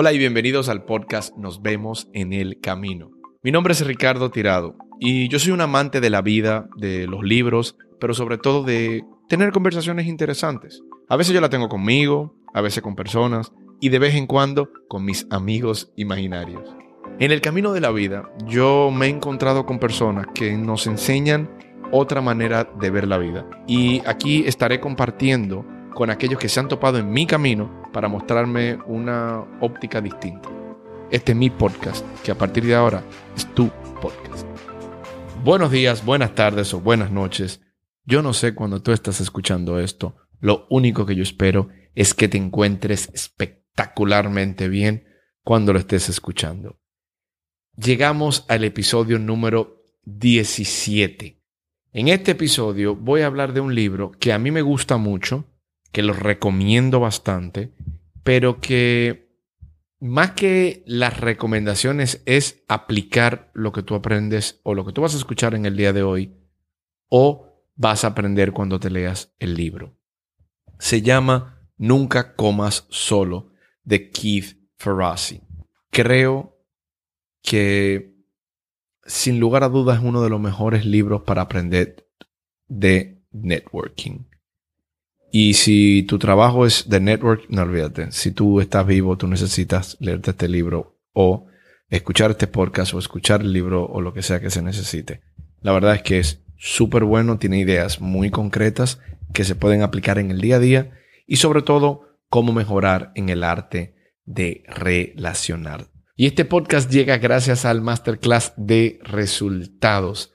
Hola y bienvenidos al podcast Nos vemos en el camino. Mi nombre es Ricardo Tirado y yo soy un amante de la vida, de los libros, pero sobre todo de tener conversaciones interesantes. A veces yo la tengo conmigo, a veces con personas y de vez en cuando con mis amigos imaginarios. En el camino de la vida yo me he encontrado con personas que nos enseñan otra manera de ver la vida. Y aquí estaré compartiendo con aquellos que se han topado en mi camino para mostrarme una óptica distinta. Este es mi podcast, que a partir de ahora es tu podcast. Buenos días, buenas tardes o buenas noches. Yo no sé cuando tú estás escuchando esto. Lo único que yo espero es que te encuentres espectacularmente bien cuando lo estés escuchando. Llegamos al episodio número 17 en este episodio voy a hablar de un libro que a mí me gusta mucho, que lo recomiendo bastante, pero que más que las recomendaciones es aplicar lo que tú aprendes o lo que tú vas a escuchar en el día de hoy o vas a aprender cuando te leas el libro. Se llama Nunca comas solo de Keith Ferrazzi. Creo que sin lugar a dudas es uno de los mejores libros para aprender de networking. Y si tu trabajo es de network, no olvídate. Si tú estás vivo, tú necesitas leerte este libro o escuchar este podcast o escuchar el libro o lo que sea que se necesite. La verdad es que es súper bueno, tiene ideas muy concretas que se pueden aplicar en el día a día y sobre todo cómo mejorar en el arte de relacionar. Y este podcast llega gracias al masterclass de resultados,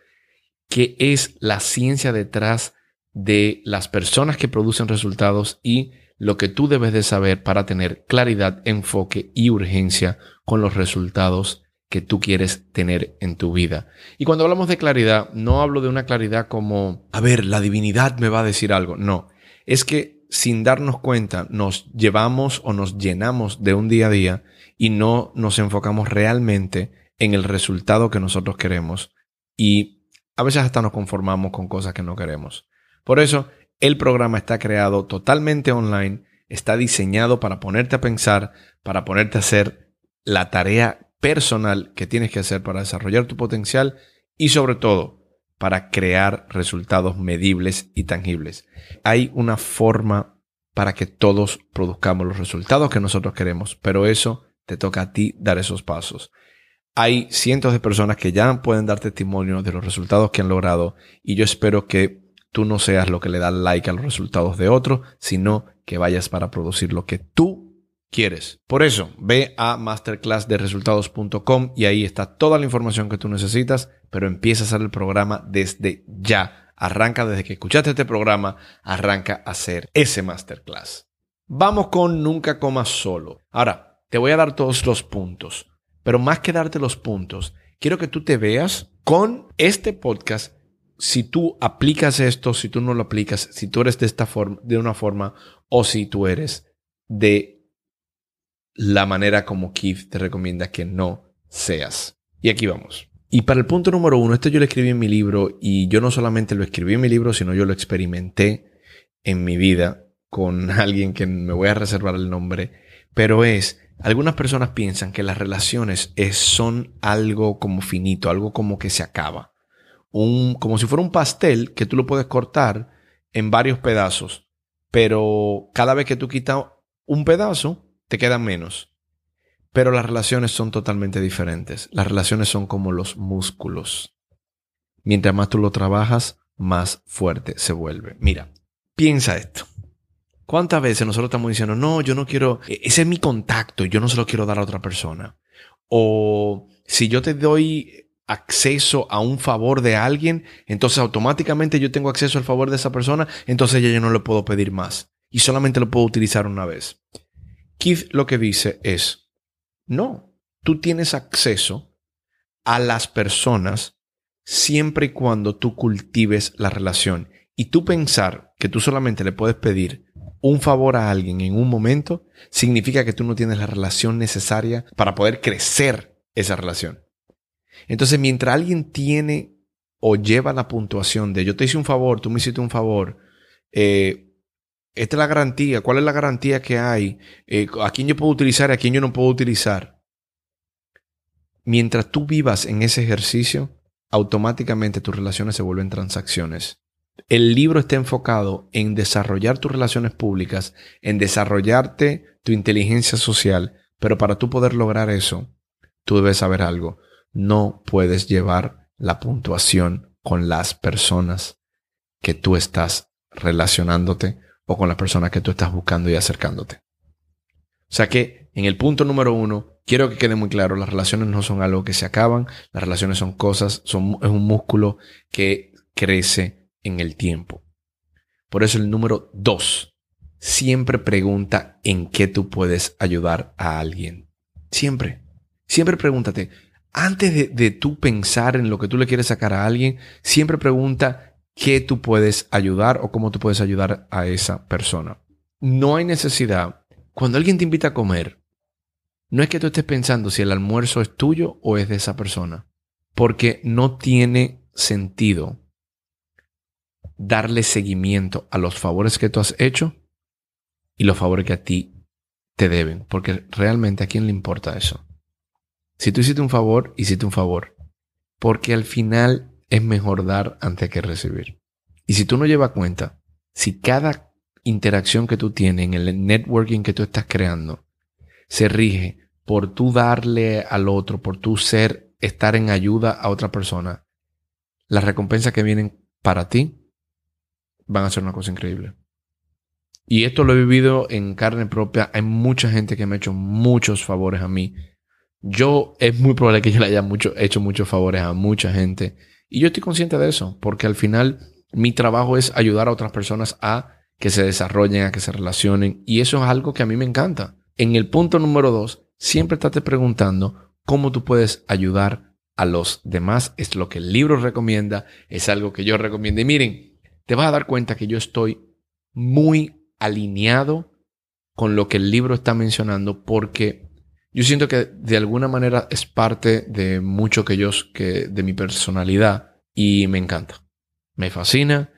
que es la ciencia detrás de las personas que producen resultados y lo que tú debes de saber para tener claridad, enfoque y urgencia con los resultados que tú quieres tener en tu vida. Y cuando hablamos de claridad, no hablo de una claridad como, a ver, la divinidad me va a decir algo. No, es que sin darnos cuenta nos llevamos o nos llenamos de un día a día y no nos enfocamos realmente en el resultado que nosotros queremos y a veces hasta nos conformamos con cosas que no queremos. Por eso, el programa está creado totalmente online, está diseñado para ponerte a pensar, para ponerte a hacer la tarea personal que tienes que hacer para desarrollar tu potencial y sobre todo para crear resultados medibles y tangibles. Hay una forma para que todos produzcamos los resultados que nosotros queremos, pero eso te toca a ti dar esos pasos. Hay cientos de personas que ya pueden dar testimonio de los resultados que han logrado y yo espero que tú no seas lo que le da like a los resultados de otro, sino que vayas para producir lo que tú quieres. Por eso, ve a masterclassderesultados.com y ahí está toda la información que tú necesitas, pero empieza a hacer el programa desde ya. Arranca desde que escuchaste este programa, arranca a hacer ese masterclass. Vamos con Nunca Comas Solo. Ahora, te voy a dar todos los puntos, pero más que darte los puntos, quiero que tú te veas con este podcast si tú aplicas esto, si tú no lo aplicas, si tú eres de esta forma, de una forma, o si tú eres de la manera como Keith te recomienda que no seas. Y aquí vamos. Y para el punto número uno, esto yo lo escribí en mi libro y yo no solamente lo escribí en mi libro, sino yo lo experimenté en mi vida con alguien que me voy a reservar el nombre, pero es algunas personas piensan que las relaciones son algo como finito, algo como que se acaba. Un, como si fuera un pastel que tú lo puedes cortar en varios pedazos, pero cada vez que tú quitas un pedazo, te queda menos. Pero las relaciones son totalmente diferentes. Las relaciones son como los músculos. Mientras más tú lo trabajas, más fuerte se vuelve. Mira, piensa esto. ¿Cuántas veces nosotros estamos diciendo, no, yo no quiero, e-, ese es mi contacto yo no se lo quiero dar a otra persona? O si yo te doy acceso a un favor de alguien, entonces automáticamente yo tengo acceso al favor de esa persona, entonces ya yo no le puedo pedir más y solamente lo puedo utilizar una vez. Keith lo que dice es, no, tú tienes acceso a las personas siempre y cuando tú cultives la relación. Y tú pensar que tú solamente le puedes pedir un favor a alguien en un momento significa que tú no tienes la relación necesaria para poder crecer esa relación. Entonces, mientras alguien tiene o lleva la puntuación de yo te hice un favor, tú me hiciste un favor, eh, esta es la garantía, cuál es la garantía que hay, eh, a quién yo puedo utilizar y a quién yo no puedo utilizar. Mientras tú vivas en ese ejercicio, automáticamente tus relaciones se vuelven transacciones. El libro está enfocado en desarrollar tus relaciones públicas, en desarrollarte tu inteligencia social, pero para tú poder lograr eso, tú debes saber algo. No puedes llevar la puntuación con las personas que tú estás relacionándote o con las personas que tú estás buscando y acercándote. O sea que en el punto número uno, quiero que quede muy claro, las relaciones no son algo que se acaban, las relaciones son cosas, son, es un músculo que crece en el tiempo. Por eso el número dos, siempre pregunta en qué tú puedes ayudar a alguien. Siempre, siempre pregúntate, antes de, de tú pensar en lo que tú le quieres sacar a alguien, siempre pregunta qué tú puedes ayudar o cómo tú puedes ayudar a esa persona. No hay necesidad. Cuando alguien te invita a comer, no es que tú estés pensando si el almuerzo es tuyo o es de esa persona, porque no tiene sentido darle seguimiento a los favores que tú has hecho y los favores que a ti te deben, porque realmente a quién le importa eso. Si tú hiciste un favor, hiciste un favor, porque al final es mejor dar antes que recibir. Y si tú no llevas cuenta, si cada interacción que tú tienes en el networking que tú estás creando se rige por tú darle al otro, por tú ser, estar en ayuda a otra persona, las recompensas que vienen para ti van a ser una cosa increíble. Y esto lo he vivido en carne propia. Hay mucha gente que me ha hecho muchos favores a mí. Yo es muy probable que yo le haya hecho muchos favores a mucha gente. Y yo estoy consciente de eso, porque al final mi trabajo es ayudar a otras personas a que se desarrollen, a que se relacionen. Y eso es algo que a mí me encanta. En el punto número dos, siempre estate preguntando cómo tú puedes ayudar a los demás. Es lo que el libro recomienda, es algo que yo recomiendo. Y miren, te vas a dar cuenta que yo estoy muy alineado con lo que el libro está mencionando porque yo siento que de alguna manera es parte de mucho que yo, que de mi personalidad y me encanta. Me fascina.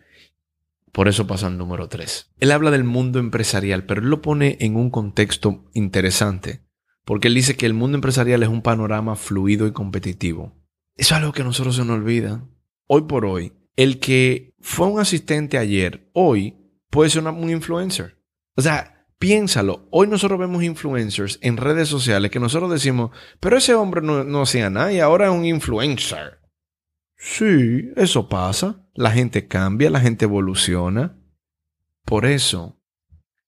Por eso pasa al número 3. Él habla del mundo empresarial, pero lo pone en un contexto interesante porque él dice que el mundo empresarial es un panorama fluido y competitivo. Eso es algo que a nosotros se nos olvida. Hoy por hoy, el que fue un asistente ayer, hoy puede ser un influencer. O sea, piénsalo. Hoy nosotros vemos influencers en redes sociales que nosotros decimos, pero ese hombre no, no hacía nada y ahora es un influencer. Sí, eso pasa. La gente cambia, la gente evoluciona. Por eso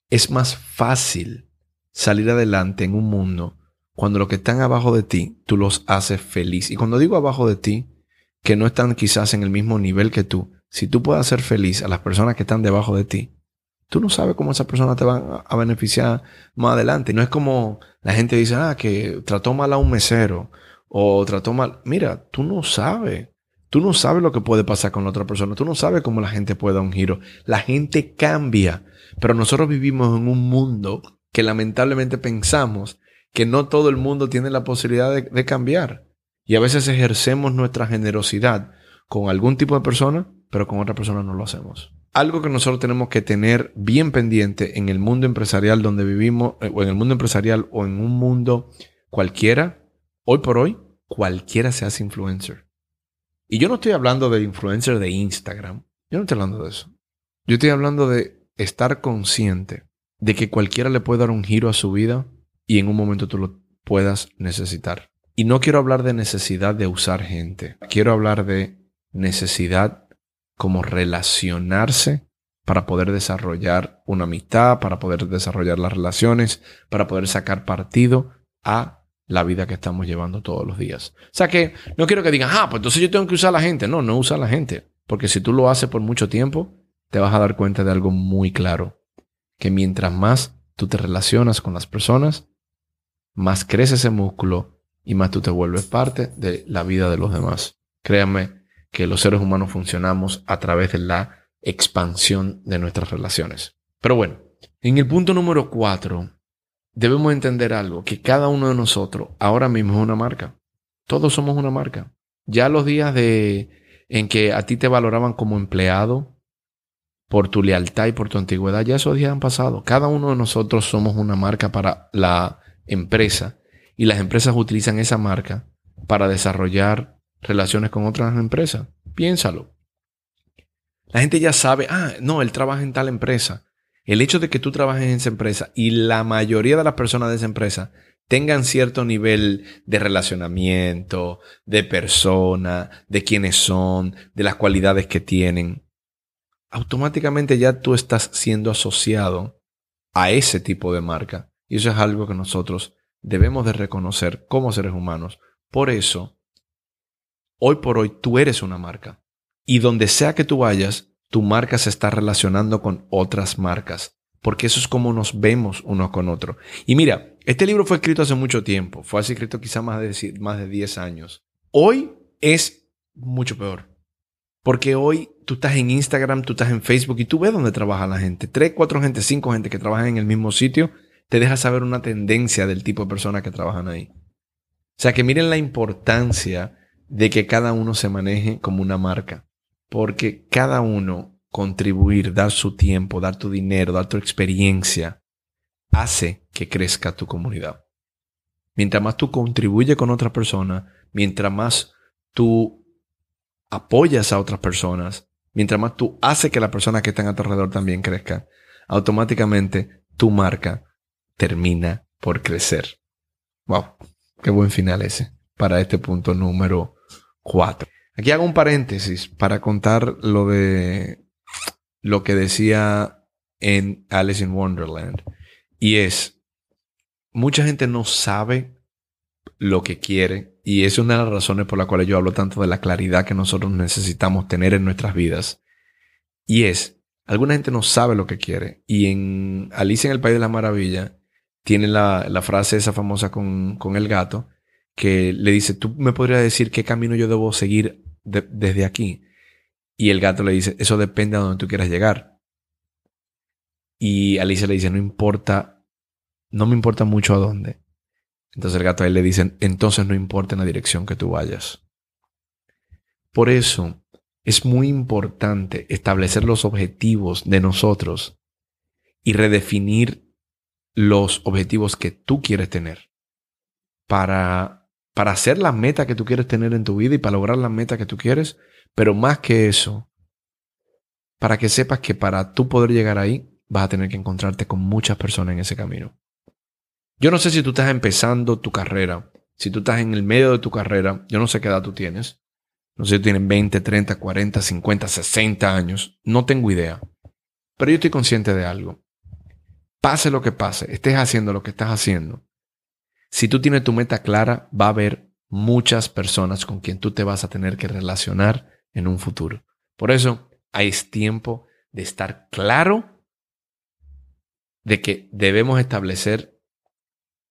es más fácil salir adelante en un mundo cuando los que están abajo de ti, tú los haces feliz. Y cuando digo abajo de ti, que no están quizás en el mismo nivel que tú, si tú puedes hacer feliz a las personas que están debajo de ti, tú no sabes cómo esas personas te van a beneficiar más adelante. No es como la gente dice, ah, que trató mal a un mesero o trató mal. Mira, tú no sabes. Tú no sabes lo que puede pasar con la otra persona. Tú no sabes cómo la gente puede dar un giro. La gente cambia. Pero nosotros vivimos en un mundo que lamentablemente pensamos que no todo el mundo tiene la posibilidad de, cambiar. Y a veces ejercemos nuestra generosidad con algún tipo de persona, pero con otra persona no lo hacemos. Algo que nosotros tenemos que tener bien pendiente en el mundo empresarial donde vivimos, eh, o en el mundo empresarial o en un mundo cualquiera, hoy por hoy, cualquiera se hace influencer. Y yo no estoy hablando de influencer de Instagram. Yo no estoy hablando de eso. Yo estoy hablando de estar consciente de que cualquiera le puede dar un giro a su vida y en un momento tú lo puedas necesitar. Y no quiero hablar de necesidad de usar gente, quiero hablar de necesidad como relacionarse para poder desarrollar una amistad, para poder desarrollar las relaciones, para poder sacar partido a la vida que estamos llevando todos los días. O sea que no quiero que digan, ah, pues entonces yo tengo que usar a la gente. No, no usa a la gente. Porque si tú lo haces por mucho tiempo, te vas a dar cuenta de algo muy claro que mientras más tú te relacionas con las personas, más crece ese músculo y más tú te vuelves parte de la vida de los demás. Créanme que los seres humanos funcionamos a través de la expansión de nuestras relaciones. Pero bueno, en el punto número cuatro, debemos entender algo, que cada uno de nosotros ahora mismo es una marca. Todos somos una marca. Ya los días de en que a ti te valoraban como empleado, por tu lealtad y por tu antigüedad, ya esos días han pasado. Cada uno de nosotros somos una marca para la empresa y las empresas utilizan esa marca para desarrollar relaciones con otras empresas. Piénsalo. La gente ya sabe, ah, no, él trabaja en tal empresa. El hecho de que tú trabajes en esa empresa y la mayoría de las personas de esa empresa tengan cierto nivel de relacionamiento, de persona, de quiénes son, de las cualidades que tienen, automáticamente ya tú estás siendo asociado a ese tipo de marca. Y eso es algo que nosotros debemos de reconocer como seres humanos. Por eso, hoy por hoy tú eres una marca. Y donde sea que tú vayas, tu marca se está relacionando con otras marcas. Porque eso es como nos vemos uno con otro. Y mira, este libro fue escrito hace mucho tiempo. Fue escrito quizá más de, más de 10 años. Hoy es mucho peor. Porque hoy tú estás en Instagram, tú estás en Facebook y tú ves dónde trabaja la gente. Tres, cuatro gente, cinco gente que trabajan en el mismo sitio, te deja saber una tendencia del tipo de personas que trabajan ahí. O sea que miren la importancia de que cada uno se maneje como una marca. Porque cada uno contribuir, dar su tiempo, dar tu dinero, dar tu experiencia, hace que crezca tu comunidad. Mientras más tú contribuyes con otra persona, mientras más tú apoyas a otras personas, mientras más tú haces que la persona que están a tu alrededor también crezca, automáticamente tu marca termina por crecer. Wow, qué buen final ese para este punto número 4. Aquí hago un paréntesis para contar lo de lo que decía en Alice in Wonderland. Y es, mucha gente no sabe lo que quiere y es una de las razones por las cuales yo hablo tanto de la claridad que nosotros necesitamos tener en nuestras vidas. Y es, alguna gente no sabe lo que quiere. Y en Alicia en el País de la Maravilla tiene la, frase esa famosa con, el gato que le dice, tú me podrías decir qué camino yo debo seguir desde aquí. Y el gato le dice, eso depende a donde tú quieras llegar. Y Alicia le dice, no importa, no me importa mucho a dónde. Entonces el gato a él le dice, entonces no importa en la dirección que tú vayas. Por eso es muy importante establecer los objetivos de nosotros y redefinir los objetivos que tú quieres tener para, para hacer la meta que tú quieres tener en tu vida y para lograr la meta que tú quieres, pero más que eso, para que sepas que para tú poder llegar ahí vas a tener que encontrarte con muchas personas en ese camino. Yo no sé si tú estás empezando tu carrera, si tú estás en el medio de tu carrera, yo no sé qué edad tú tienes. No sé si tienen 20, 30, 40, 50, 60 años. No tengo idea. Pero yo estoy consciente de algo. Pase lo que pase, estés haciendo lo que estás haciendo. Si tú tienes tu meta clara, va a haber muchas personas con quien tú te vas a tener que relacionar en un futuro. Por eso, es tiempo de estar claro de que debemos establecer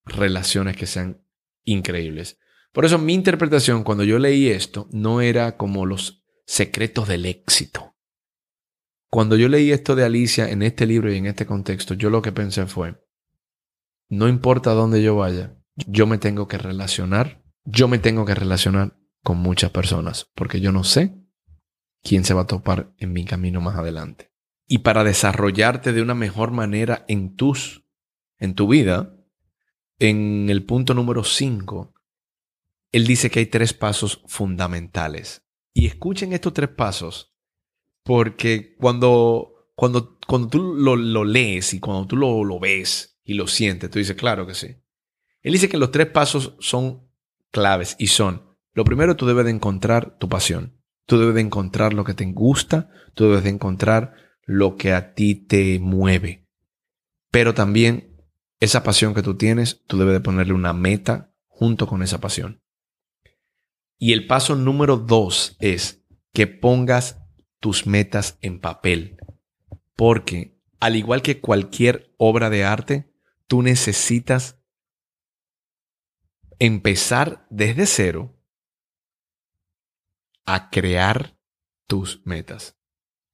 relaciones que sean increíbles. Por eso mi interpretación cuando yo leí esto no era como los secretos del éxito. Cuando yo leí esto de Alicia en este libro y en este contexto, yo lo que pensé fue, no importa dónde yo vaya, yo me tengo que relacionar, yo me tengo que relacionar con muchas personas, porque yo no sé quién se va a topar en mi camino más adelante. Y para desarrollarte de una mejor manera en tus en tu vida, en el punto número 5, él dice que hay tres pasos fundamentales. Y escuchen estos tres pasos, porque cuando, cuando, cuando tú lo, lees y cuando tú lo, lo ves y lo sientes, tú dices, claro que sí. Él dice que los tres pasos son claves y son, lo primero, tú debes de encontrar tu pasión. Tú debes de encontrar lo que te gusta, tú debes de encontrar lo que a ti te mueve. Pero también esa pasión que tú tienes, tú debes de ponerle una meta junto con esa pasión. Y el paso número dos es que pongas tus metas en papel. Porque, al igual que cualquier obra de arte, tú necesitas empezar desde cero a crear tus metas.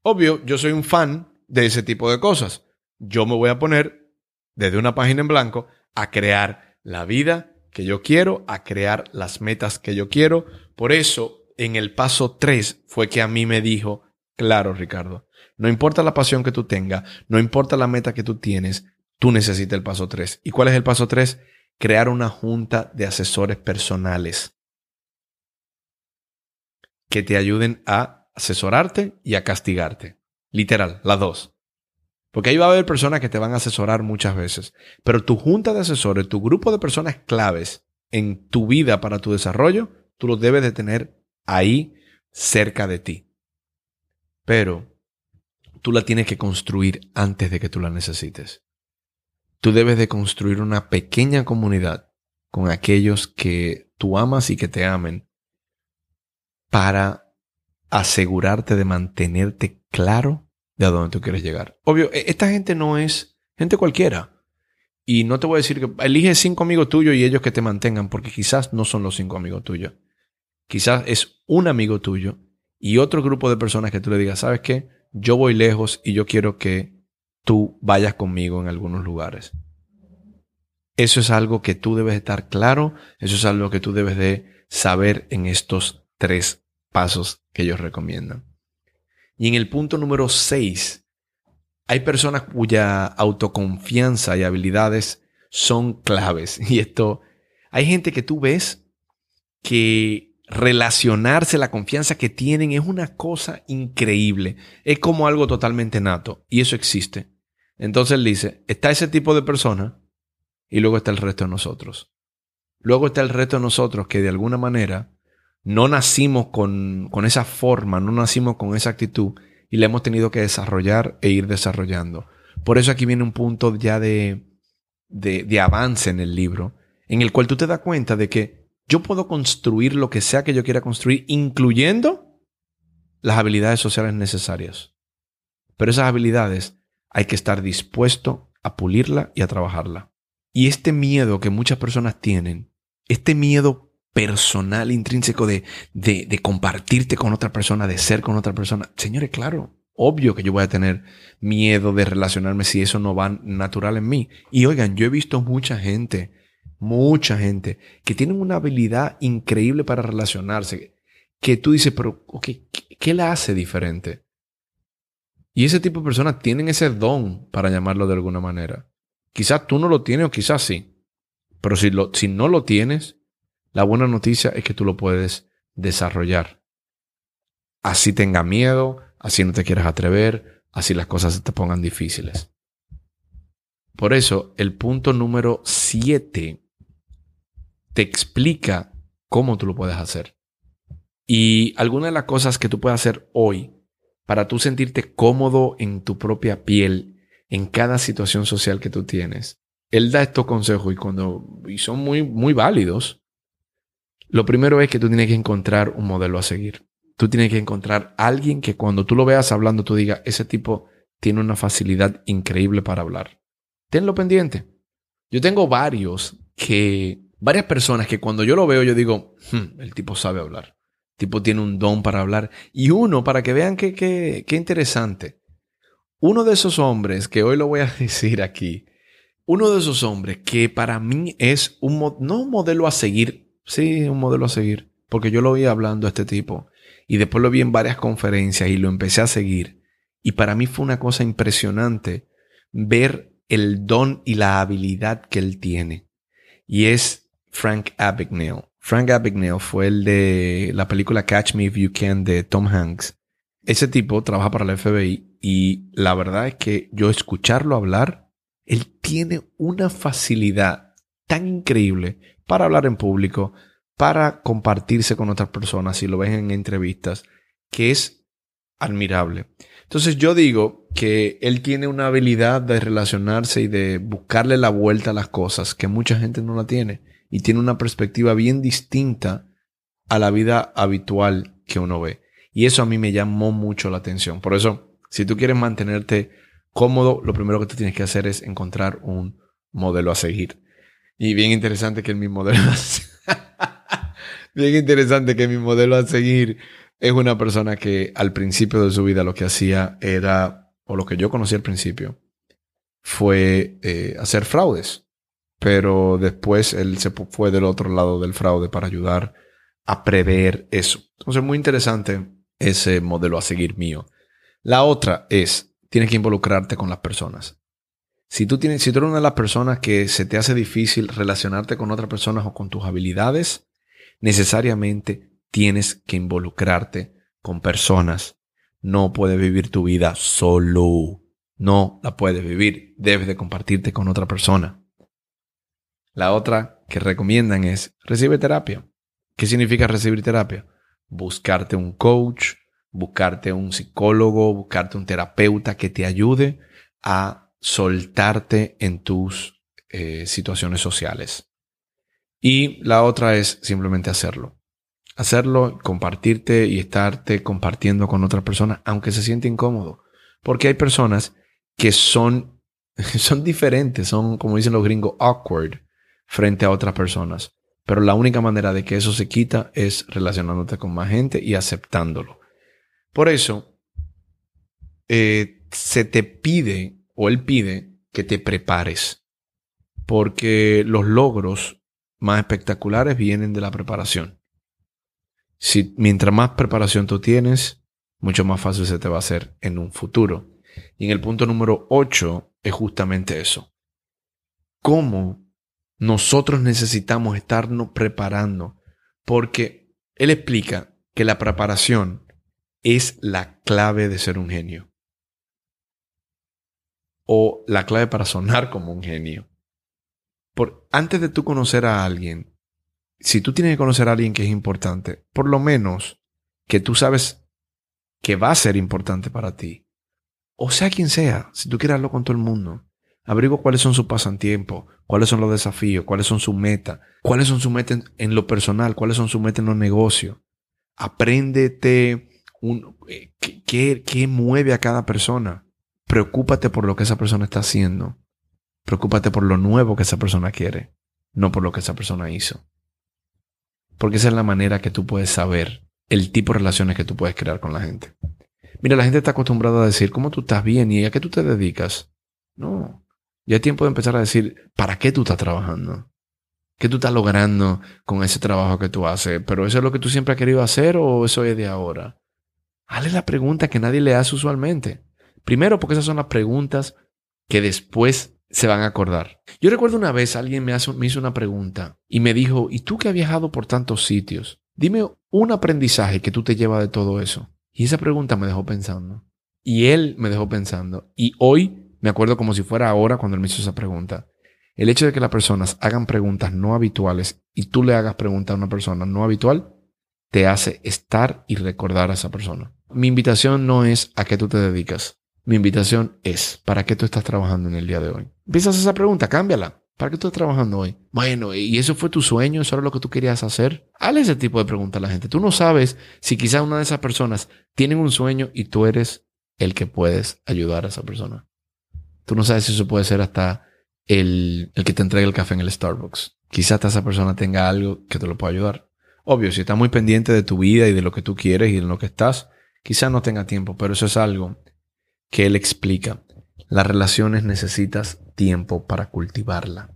Obvio, yo soy un fan de ese tipo de cosas. Yo me voy a poner desde una página en blanco a crear la vida que yo quiero, a crear las metas que yo quiero. Por eso, en el paso 3 fue que a mí me dijo, claro, Ricardo. No importa la pasión que tú tengas, no importa la meta que tú tienes, tú necesitas el paso 3. ¿Y cuál es el paso 3? Crear una junta de asesores personales que te ayuden a asesorarte y a castigarte. Literal, las dos. Porque ahí va a haber personas que te van a asesorar muchas veces. Pero tu junta de asesores, tu grupo de personas claves en tu vida para tu desarrollo, tú los debes de tener ahí cerca de ti. Pero tú la tienes que construir antes de que tú la necesites. Tú debes de construir una pequeña comunidad con aquellos que tú amas y que te amen para asegurarte de mantenerte claro de a dónde tú quieres llegar. Obvio, e, esta gente no es gente cualquiera. Y no te voy a decir que elige cinco amigos tuyos y ellos que te mantengan, porque quizás no son los cinco amigos tuyos. Quizás es un amigo tuyo y otro grupo de personas que tú le digas, ¿sabes qué? Yo voy lejos y yo quiero que tú vayas conmigo en algunos lugares. Eso es algo que tú debes estar claro, eso es algo que tú debes de saber en estos tres pasos que ellos recomiendan. Y en el punto número 6, hay personas cuya autoconfianza y habilidades son claves. Y esto, hay gente que tú ves que relacionarse, la confianza que tienen es una cosa increíble. Es como algo totalmente nato. Y eso existe. Entonces dice, está ese tipo de persona y luego está el resto de nosotros. Luego está el resto de nosotros que de alguna manera no nacimos con, con esa forma, no nacimos con esa actitud y la hemos tenido que desarrollar e ir desarrollando. Por eso aquí viene un punto ya de, de, de, avance en el libro, en el cual tú te das cuenta de que yo puedo construir lo que sea que yo quiera construir, incluyendo las habilidades sociales necesarias. Pero esas habilidades hay que estar dispuesto a pulirla y a trabajarla. Y este miedo que muchas personas tienen, este miedo personal, intrínseco de, de, compartirte con otra persona, de ser con otra persona. Señores, claro, obvio que yo voy a tener miedo de relacionarme si eso no va natural en mí. Y oigan, yo he visto mucha gente, mucha gente, que tienen una habilidad increíble para relacionarse, que tú dices, pero, ¿qué, ¿qué la hace diferente? Y ese tipo de personas tienen ese don, para llamarlo de alguna manera. Quizás tú no lo tienes o quizás sí. Pero si, lo, si no lo tienes, la buena noticia es que tú lo puedes desarrollar. Así tenga miedo, así no te quieras atrever, así las cosas se te pongan difíciles. Por eso, el punto número 7 te explica cómo tú lo puedes hacer. Y alguna de las cosas que tú puedes hacer hoy para tú sentirte cómodo en tu propia piel, en cada situación social que tú tienes. Él da estos consejos y cuando y son muy muy válidos. Lo primero es que tú tienes que encontrar un modelo a seguir. Tú tienes que encontrar alguien que cuando tú lo veas hablando, tú digas, ese tipo tiene una facilidad increíble para hablar. Tenlo pendiente. Yo tengo varios que, varias personas que cuando yo lo veo, yo digo, hmm, el tipo sabe hablar. El tipo tiene un don para hablar. Y uno, para que vean qué que, que interesante. Uno de esos hombres, que hoy lo voy a decir aquí, uno de esos hombres que para mí es un, no un modelo a seguir Sí, un modelo a seguir. Porque yo lo vi hablando a este tipo. Y después lo vi en varias conferencias y lo empecé a seguir. Y para mí fue una cosa impresionante ver el don y la habilidad que él tiene. Y es Frank Abagnale. Frank Abagnale fue el de la película Catch Me If You Can de Tom Hanks. Ese tipo trabaja para la FBI y la verdad es que yo escucharlo hablar, él tiene una facilidad tan increíble para hablar en público, para compartirse con otras personas, si lo ven en entrevistas, que es admirable. Entonces yo digo que él tiene una habilidad de relacionarse y de buscarle la vuelta a las cosas que mucha gente no la tiene y tiene una perspectiva bien distinta a la vida habitual que uno ve. Y eso a mí me llamó mucho la atención. Por eso, si tú quieres mantenerte cómodo, lo primero que tú tienes que hacer es encontrar un modelo a seguir. Y bien interesante que mi modelo bien interesante que mi modelo a seguir es una persona que al principio de su vida lo que hacía era, o lo que yo conocí al principio, fue eh, hacer fraudes. Pero después él se fue del otro lado del fraude para ayudar a prever eso. Entonces, muy interesante ese modelo a seguir mío. La otra es, tienes que involucrarte con las personas. Si tú, tienes, si tú eres una de las personas que se te hace difícil relacionarte con otras personas o con tus habilidades, necesariamente tienes que involucrarte con personas. No puedes vivir tu vida solo. No la puedes vivir. Debes de compartirte con otra persona. La otra que recomiendan es recibe terapia. ¿Qué significa recibir terapia? Buscarte un coach, buscarte un psicólogo, buscarte un terapeuta que te ayude a soltarte en tus eh, situaciones sociales. Y la otra es simplemente hacerlo. Hacerlo, compartirte y estarte compartiendo con otras personas, aunque se siente incómodo. Porque hay personas que son, son diferentes, son, como dicen los gringos, awkward frente a otras personas. Pero la única manera de que eso se quita es relacionándote con más gente y aceptándolo. Por eso, eh, se te pide o él pide que te prepares. Porque los logros más espectaculares vienen de la preparación. Si, mientras más preparación tú tienes, mucho más fácil se te va a hacer en un futuro. Y en el punto número 8 es justamente eso. ¿Cómo nosotros necesitamos estarnos preparando? Porque él explica que la preparación es la clave de ser un genio. O la clave para sonar como un genio. Por, antes de tú conocer a alguien, si tú tienes que conocer a alguien que es importante, por lo menos que tú sabes que va a ser importante para ti, o sea quien sea, si tú quieres hablar con todo el mundo, abrigo cuáles son sus pasatiempos, cuáles son los desafíos, cuáles son sus metas, cuáles son sus metas en, lo personal, cuáles son sus metas en los negocios. Apréndete un, eh, qué, qué mueve a cada persona. Preocúpate por lo que esa persona está haciendo. Preocúpate por lo nuevo que esa persona quiere, no por lo que esa persona hizo. Porque esa es la manera que tú puedes saber el tipo de relaciones que tú puedes crear con la gente. Mira, la gente está acostumbrada a decir, ¿cómo tú estás bien y a qué tú te dedicas? No. Ya es tiempo de empezar a decir, ¿para qué tú estás trabajando? ¿Qué tú estás logrando con ese trabajo que tú haces? ¿Pero eso es lo que tú siempre has querido hacer o eso es de ahora? Hazle la pregunta que nadie le hace usualmente. Primero, porque esas son las preguntas que después se van a acordar. Yo recuerdo una vez alguien me, me hizo una pregunta y me dijo, ¿y tú que has viajado por tantos sitios? Dime un aprendizaje que tú te llevas de todo eso. Y esa pregunta me dejó pensando. Y él me dejó pensando. Y hoy me acuerdo como si fuera ahora cuando él me hizo esa pregunta. El hecho de que las personas hagan preguntas no habituales y tú le hagas preguntas a una persona no habitual, te hace estar y recordar a esa persona. Mi invitación no es a qué tú te dedicas. Mi invitación es, ¿para qué tú estás trabajando en el día de hoy? Empiezas esa pregunta, cámbiala. ¿Para qué tú estás trabajando hoy? Bueno, ¿y eso fue tu sueño? ¿Eso era lo que tú querías hacer? Hazle ese tipo de pregunta a la gente. Tú no sabes si quizás una de esas personas tiene un sueño y tú eres el que puedes ayudar a esa persona. Tú no sabes si eso puede ser hasta el, el que te entrega el café en el Starbucks. Quizás hasta esa persona tenga algo que te lo pueda ayudar. Obvio, si está muy pendiente de tu vida y de lo que tú quieres y en lo que estás, quizás no tenga tiempo, pero eso es algo que él explica. Las relaciones necesitas tiempo para cultivarla.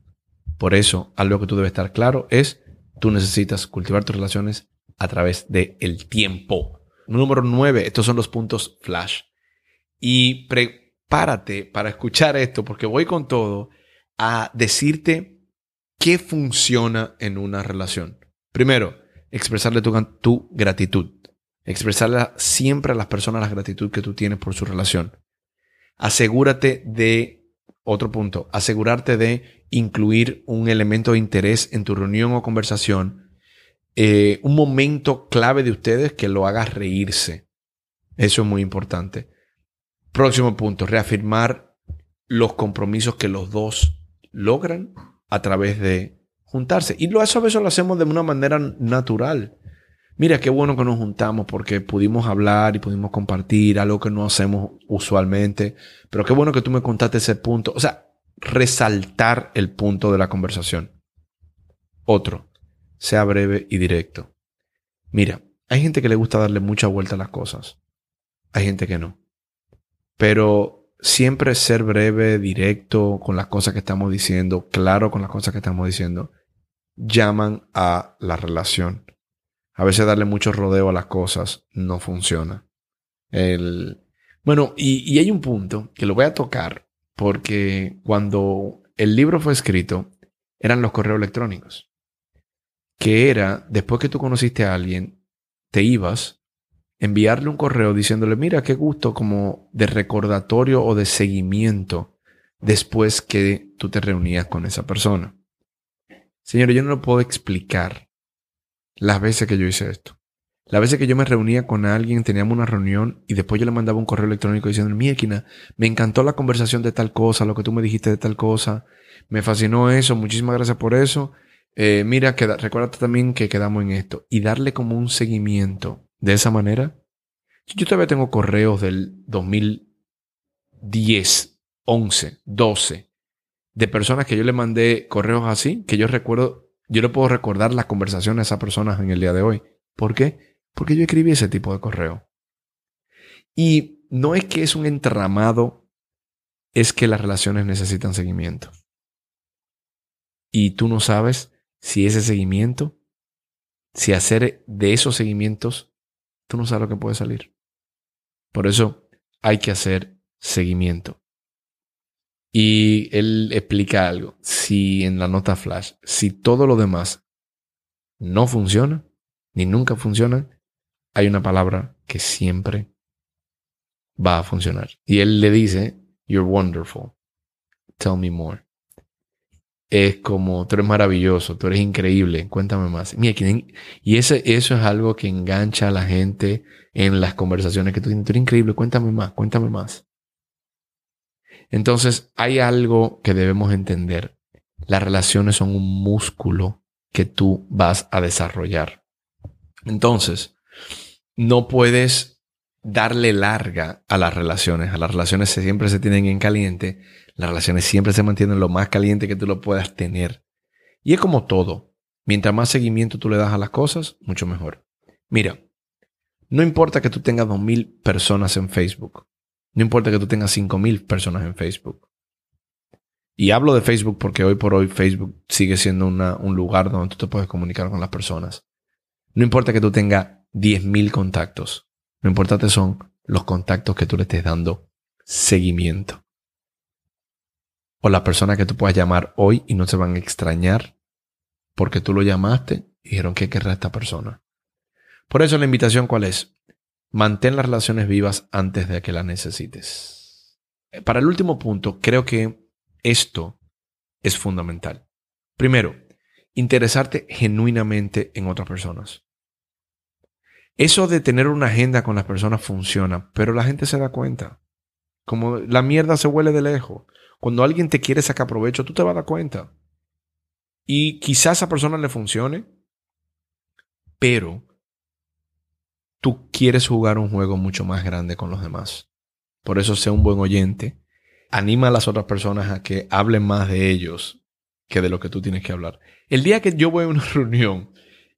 Por eso, algo que tú debes estar claro es, tú necesitas cultivar tus relaciones a través del el tiempo. Número nueve, estos son los puntos flash. Y prepárate para escuchar esto, porque voy con todo a decirte qué funciona en una relación. Primero, expresarle tu, tu gratitud. Expresarle siempre a las personas la gratitud que tú tienes por su relación asegúrate de, otro punto, asegurarte de incluir un elemento de interés en tu reunión o conversación, eh, un momento clave de ustedes que lo haga reírse. Eso es muy importante. Próximo punto, reafirmar los compromisos que los dos logran a través de juntarse. Y eso a veces lo hacemos de una manera natural mira qué bueno que nos juntamos porque pudimos hablar y pudimos compartir algo que no hacemos usualmente, pero qué bueno que tú me contaste ese punto. O sea, resaltar el punto de la conversación. Otro, sea breve y directo. Mira, hay gente que le gusta darle mucha vuelta a las cosas. Hay gente que no. Pero siempre ser breve, directo con las cosas que estamos diciendo, claro con las cosas que estamos diciendo, llaman a la relación a veces darle mucho rodeo a las cosas no funciona. El, Bueno, y, hay un punto que lo voy a tocar porque cuando el libro fue escrito, eran los correos electrónicos. Que era, después que tú conociste a alguien, te ibas, enviarle un correo diciéndole, mira, qué gusto como de recordatorio o de seguimiento después que tú te reunías con esa persona. Señores, yo no lo puedo explicar las veces que yo hice esto. Las veces que yo me reunía con alguien, teníamos una reunión y después yo le mandaba un correo electrónico diciendo, Miequina, me encantó la conversación de tal cosa, lo que tú me dijiste de tal cosa, me fascinó eso, muchísimas gracias por eso. Eh, mira, que, recuérdate también que quedamos en esto. Y darle como un seguimiento de esa manera. Yo todavía tengo correos del 2010, 11, 12, de personas que yo le mandé correos así, que yo recuerdo, yo le puedo recordar las conversaciones a esas personas en el día de hoy. ¿Por qué? Porque yo escribí ese tipo de correo. Y no es que es un entramado, es que las relaciones necesitan seguimiento. Y tú no sabes si ese seguimiento, si hacer de esos seguimientos, tú no sabes lo que puede salir. Por eso hay que hacer seguimiento. Y él explica algo. Si en la nota flash, si todo lo demás no funciona, ni nunca funciona, hay una palabra que siempre va a funcionar. Y él le dice, You're wonderful. Tell me more. Es como, tú eres maravilloso, tú eres increíble, cuéntame más. Mira, y eso es algo que engancha a la gente en las conversaciones que tú tienes. Tú eres increíble, cuéntame más, cuéntame más. Entonces, hay algo que debemos entender. Las relaciones son un músculo que tú vas a desarrollar. Entonces, no puedes darle larga a las relaciones. A las relaciones siempre se tienen en caliente. Las relaciones siempre se mantienen lo más caliente que tú lo puedas tener. Y es como todo. Mientras más seguimiento tú le das a las cosas, mucho mejor. Mira, no importa que tú tengas 2.000 personas en Facebook. No importa que tú tengas 5.000 personas en Facebook. Y hablo de Facebook porque hoy por hoy Facebook sigue siendo un lugar donde tú te puedes comunicar con las personas. No importa que tú tengas 10.000 contactos. Lo importante son los contactos que tú le estés dando seguimiento. O la persona que tú puedas llamar hoy y no se van a extrañar porque tú lo llamaste y dijeron que querrá esta persona. Por eso la invitación cuál es? Mantén las relaciones vivas antes de que las necesites. Para el último punto, creo que esto es fundamental. Primero, interesarte genuinamente en otras personas. Eso de tener una agenda con las personas funciona, pero la gente se da cuenta. Como la mierda se huele de lejos. Cuando alguien te quiere sacar provecho, tú te vas a dar cuenta. Y quizás a esa persona le funcione, pero tú quieres jugar un juego mucho más grande con los demás. Por eso sé un buen oyente. Anima a las otras personas a que hablen más de ellos que de lo que tú tienes que hablar. El día que yo voy a una reunión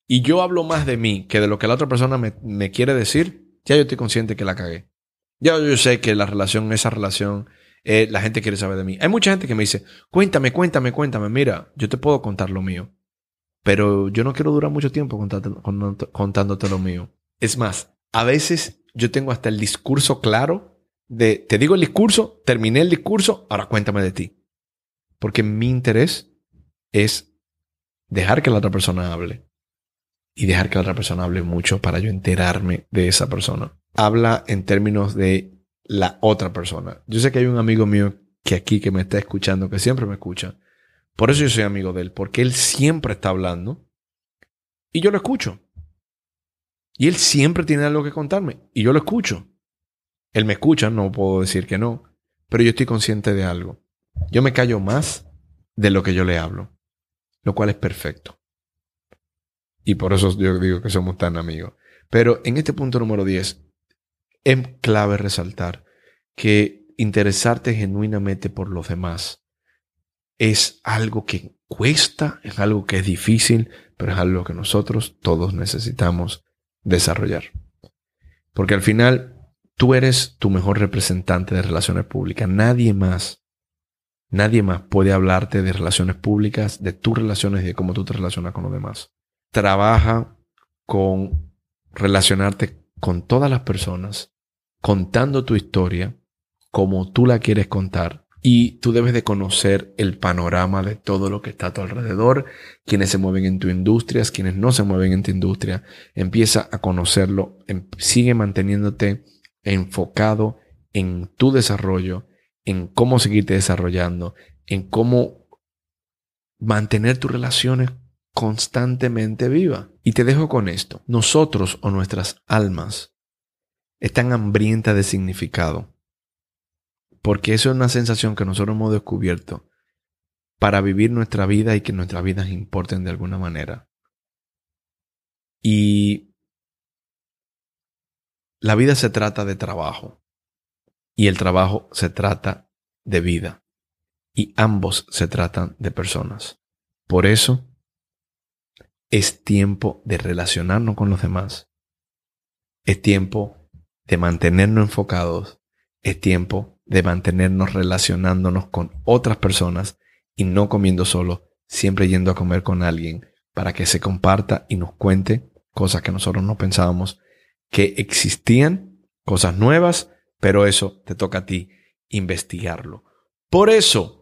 y yo hablo más de mí que de lo que la otra persona me, quiere decir, ya yo estoy consciente que la cagué. Ya yo sé que la relación, esa relación, eh, la gente quiere saber de mí. Hay mucha gente que me dice, cuéntame, cuéntame, cuéntame. Mira, yo te puedo contar lo mío. Pero yo no quiero durar mucho tiempo contándote lo mío. Es más, a veces yo tengo hasta el discurso claro de, te digo el discurso, terminé el discurso, ahora cuéntame de ti. Porque mi interés es dejar que la otra persona hable y dejar que la otra persona hable mucho para yo enterarme de esa persona. Habla en términos de la otra persona. Yo sé que hay un amigo mío que aquí que me está escuchando, que siempre me escucha. Por eso yo soy amigo de él, porque él siempre está hablando y yo lo escucho. Y él siempre tiene algo que contarme y yo lo escucho. Él me escucha, no puedo decir que no, pero yo estoy consciente de algo. Yo me callo más de lo que yo le hablo, lo cual es perfecto. Y por eso yo digo que somos tan amigos. Pero en este punto número 10, es clave resaltar que interesarte genuinamente por los demás es algo que cuesta, es algo que es difícil, pero es algo que nosotros todos necesitamos desarrollar. Porque al final tú eres tu mejor representante de relaciones públicas. Nadie más, nadie más puede hablarte de relaciones públicas, de tus relaciones y de cómo tú te relacionas con los demás. Trabaja con relacionarte con todas las personas contando tu historia como tú la quieres contar y tú debes de conocer el panorama de todo lo que está a tu alrededor, quienes se mueven en tu industria, quienes no se mueven en tu industria. Empieza a conocerlo, em, sigue manteniéndote enfocado en tu desarrollo, en cómo seguirte desarrollando, en cómo mantener tus relaciones constantemente vivas. Y te dejo con esto. Nosotros o nuestras almas están hambrientas de significado porque eso es una sensación que nosotros hemos descubierto para vivir nuestra vida y que nuestras vidas importen de alguna manera. Y la vida se trata de trabajo y el trabajo se trata de vida y ambos se tratan de personas. Por eso es tiempo de relacionarnos con los demás. Es tiempo de mantenernos enfocados. Es tiempo de mantenernos relacionándonos con otras personas y no comiendo solo, siempre yendo a comer con alguien para que se comparta y nos cuente cosas que nosotros no pensábamos que existían, cosas nuevas, pero eso te toca a ti investigarlo. Por eso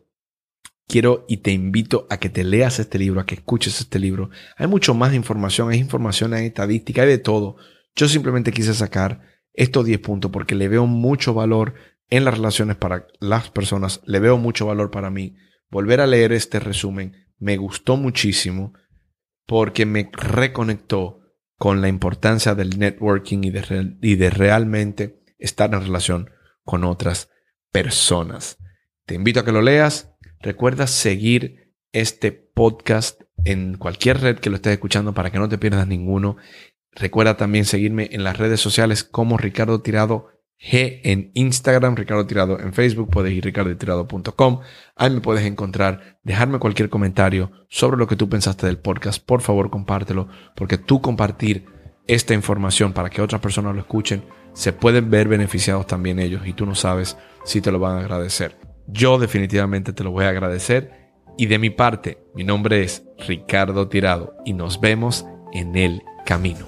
quiero y te invito a que te leas este libro, a que escuches este libro. Hay mucho más información, hay información, hay estadística, hay de todo. Yo simplemente quise sacar estos 10 puntos porque le veo mucho valor en las relaciones para las personas. Le veo mucho valor para mí. Volver a leer este resumen me gustó muchísimo porque me reconectó con la importancia del networking y de, y de realmente estar en relación con otras personas. Te invito a que lo leas. Recuerda seguir este podcast en cualquier red que lo estés escuchando para que no te pierdas ninguno. Recuerda también seguirme en las redes sociales como Ricardo Tirado G en Instagram, Ricardo Tirado en Facebook, puedes ir ricardotirado.com. Ahí me puedes encontrar, dejarme cualquier comentario sobre lo que tú pensaste del podcast. Por favor, compártelo, porque tú compartir esta información para que otras personas lo escuchen, se pueden ver beneficiados también ellos y tú no sabes si te lo van a agradecer. Yo definitivamente te lo voy a agradecer y de mi parte, mi nombre es Ricardo Tirado y nos vemos en el camino.